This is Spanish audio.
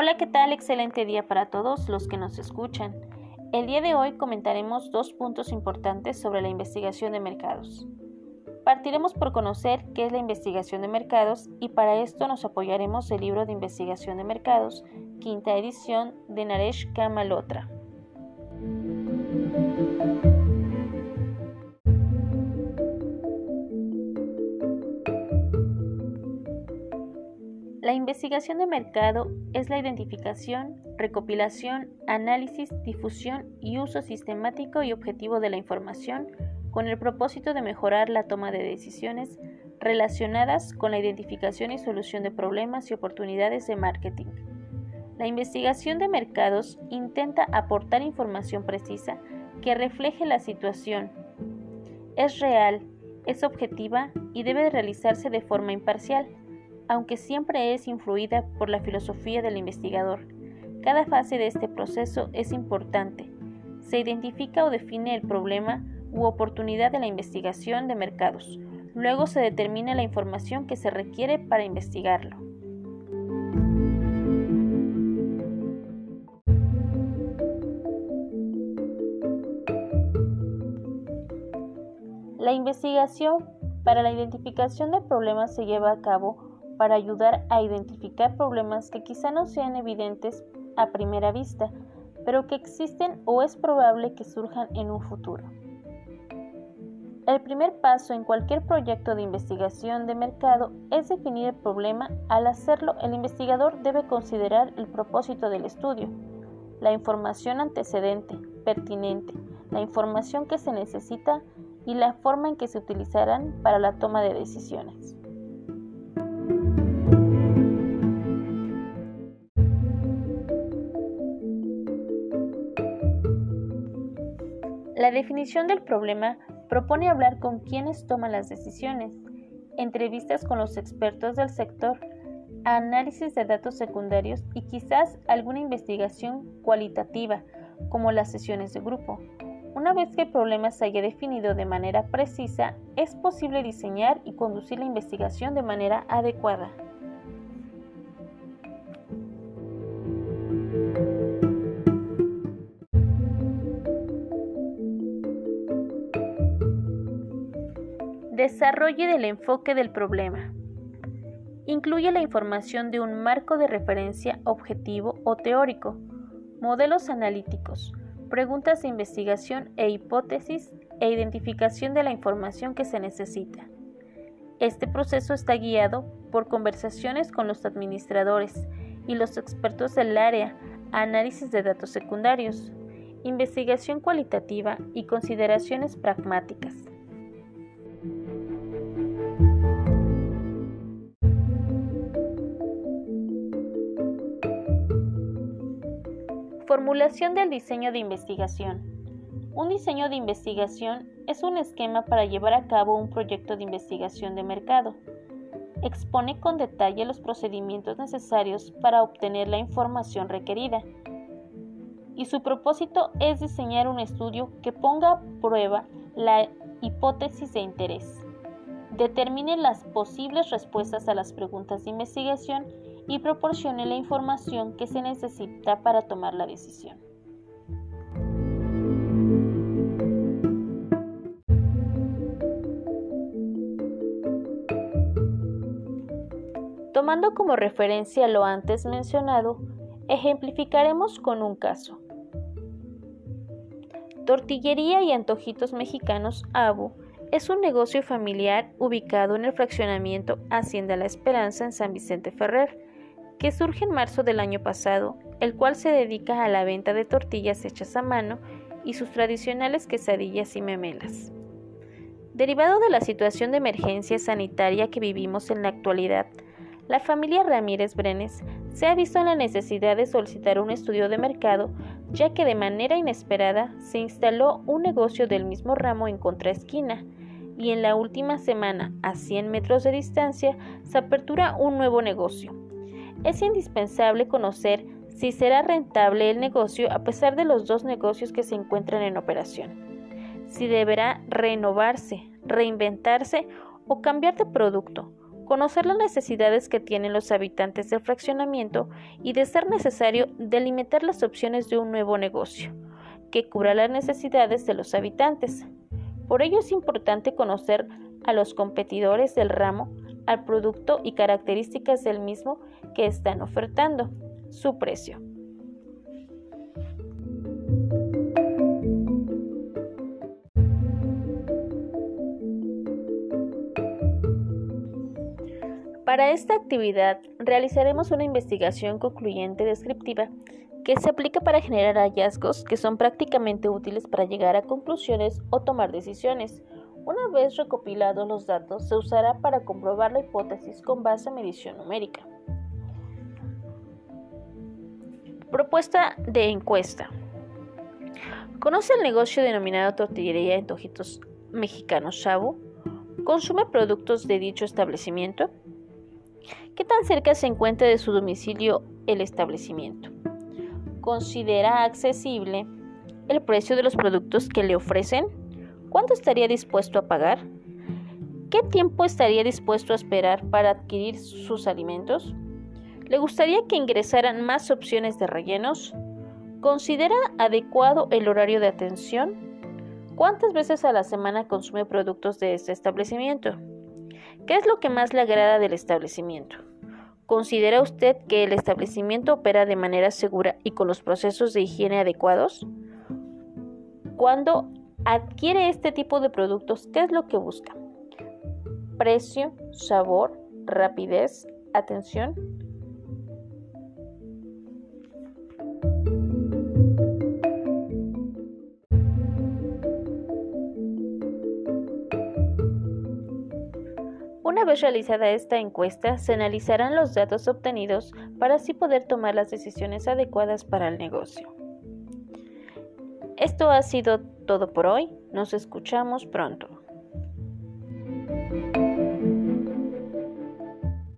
Hola, ¿qué tal? Excelente día para todos los que nos escuchan. El día de hoy comentaremos dos puntos importantes sobre la investigación de mercados. Partiremos por conocer qué es la investigación de mercados y para esto nos apoyaremos el libro de investigación de mercados, quinta edición de Naresh Kamalotra. La investigación de mercado es la identificación, recopilación, análisis, difusión y uso sistemático y objetivo de la información con el propósito de mejorar la toma de decisiones relacionadas con la identificación y solución de problemas y oportunidades de marketing. La investigación de mercados intenta aportar información precisa que refleje la situación. Es real, es objetiva y debe realizarse de forma imparcial aunque siempre es influida por la filosofía del investigador. Cada fase de este proceso es importante. Se identifica o define el problema u oportunidad de la investigación de mercados. Luego se determina la información que se requiere para investigarlo. La investigación para la identificación de problemas se lleva a cabo para ayudar a identificar problemas que quizá no sean evidentes a primera vista, pero que existen o es probable que surjan en un futuro. El primer paso en cualquier proyecto de investigación de mercado es definir el problema. Al hacerlo, el investigador debe considerar el propósito del estudio, la información antecedente, pertinente, la información que se necesita y la forma en que se utilizarán para la toma de decisiones. La definición del problema propone hablar con quienes toman las decisiones, entrevistas con los expertos del sector, análisis de datos secundarios y quizás alguna investigación cualitativa, como las sesiones de grupo. Una vez que el problema se haya definido de manera precisa, es posible diseñar y conducir la investigación de manera adecuada. Desarrolle del enfoque del problema. Incluye la información de un marco de referencia objetivo o teórico, modelos analíticos, preguntas de investigación e hipótesis e identificación de la información que se necesita. Este proceso está guiado por conversaciones con los administradores y los expertos del área, análisis de datos secundarios, investigación cualitativa y consideraciones pragmáticas. Formulación del diseño de investigación. Un diseño de investigación es un esquema para llevar a cabo un proyecto de investigación de mercado. Expone con detalle los procedimientos necesarios para obtener la información requerida. Y su propósito es diseñar un estudio que ponga a prueba la hipótesis de interés. Determine las posibles respuestas a las preguntas de investigación y proporcione la información que se necesita para tomar la decisión. Tomando como referencia lo antes mencionado, ejemplificaremos con un caso. Tortillería y Antojitos Mexicanos ABU es un negocio familiar ubicado en el fraccionamiento Hacienda La Esperanza en San Vicente Ferrer, que surge en marzo del año pasado, el cual se dedica a la venta de tortillas hechas a mano y sus tradicionales quesadillas y memelas. Derivado de la situación de emergencia sanitaria que vivimos en la actualidad, la familia Ramírez Brenes se ha visto en la necesidad de solicitar un estudio de mercado, ya que de manera inesperada se instaló un negocio del mismo ramo en contraesquina, y en la última semana, a 100 metros de distancia, se apertura un nuevo negocio, es indispensable conocer si será rentable el negocio a pesar de los dos negocios que se encuentran en operación, si deberá renovarse, reinventarse o cambiar de producto, conocer las necesidades que tienen los habitantes del fraccionamiento y, de ser necesario, delimitar las opciones de un nuevo negocio que cubra las necesidades de los habitantes. Por ello es importante conocer a los competidores del ramo, al producto y características del mismo que están ofertando, su precio. Para esta actividad realizaremos una investigación concluyente descriptiva que se aplica para generar hallazgos que son prácticamente útiles para llegar a conclusiones o tomar decisiones. Una vez recopilados los datos, se usará para comprobar la hipótesis con base a medición numérica. Propuesta de encuesta. ¿Conoce el negocio denominado tortillería en Tojitos Mexicanos Shabu? ¿Consume productos de dicho establecimiento? ¿Qué tan cerca se encuentra de su domicilio el establecimiento? ¿Considera accesible el precio de los productos que le ofrecen? ¿Cuánto estaría dispuesto a pagar? ¿Qué tiempo estaría dispuesto a esperar para adquirir sus alimentos? ¿Le gustaría que ingresaran más opciones de rellenos? ¿Considera adecuado el horario de atención? ¿Cuántas veces a la semana consume productos de este establecimiento? ¿Qué es lo que más le agrada del establecimiento? ¿Considera usted que el establecimiento opera de manera segura y con los procesos de higiene adecuados? Cuando adquiere este tipo de productos, ¿qué es lo que busca? Precio, sabor, rapidez, atención. Una vez realizada esta encuesta, se analizarán los datos obtenidos para así poder tomar las decisiones adecuadas para el negocio. Esto ha sido todo por hoy. Nos escuchamos pronto.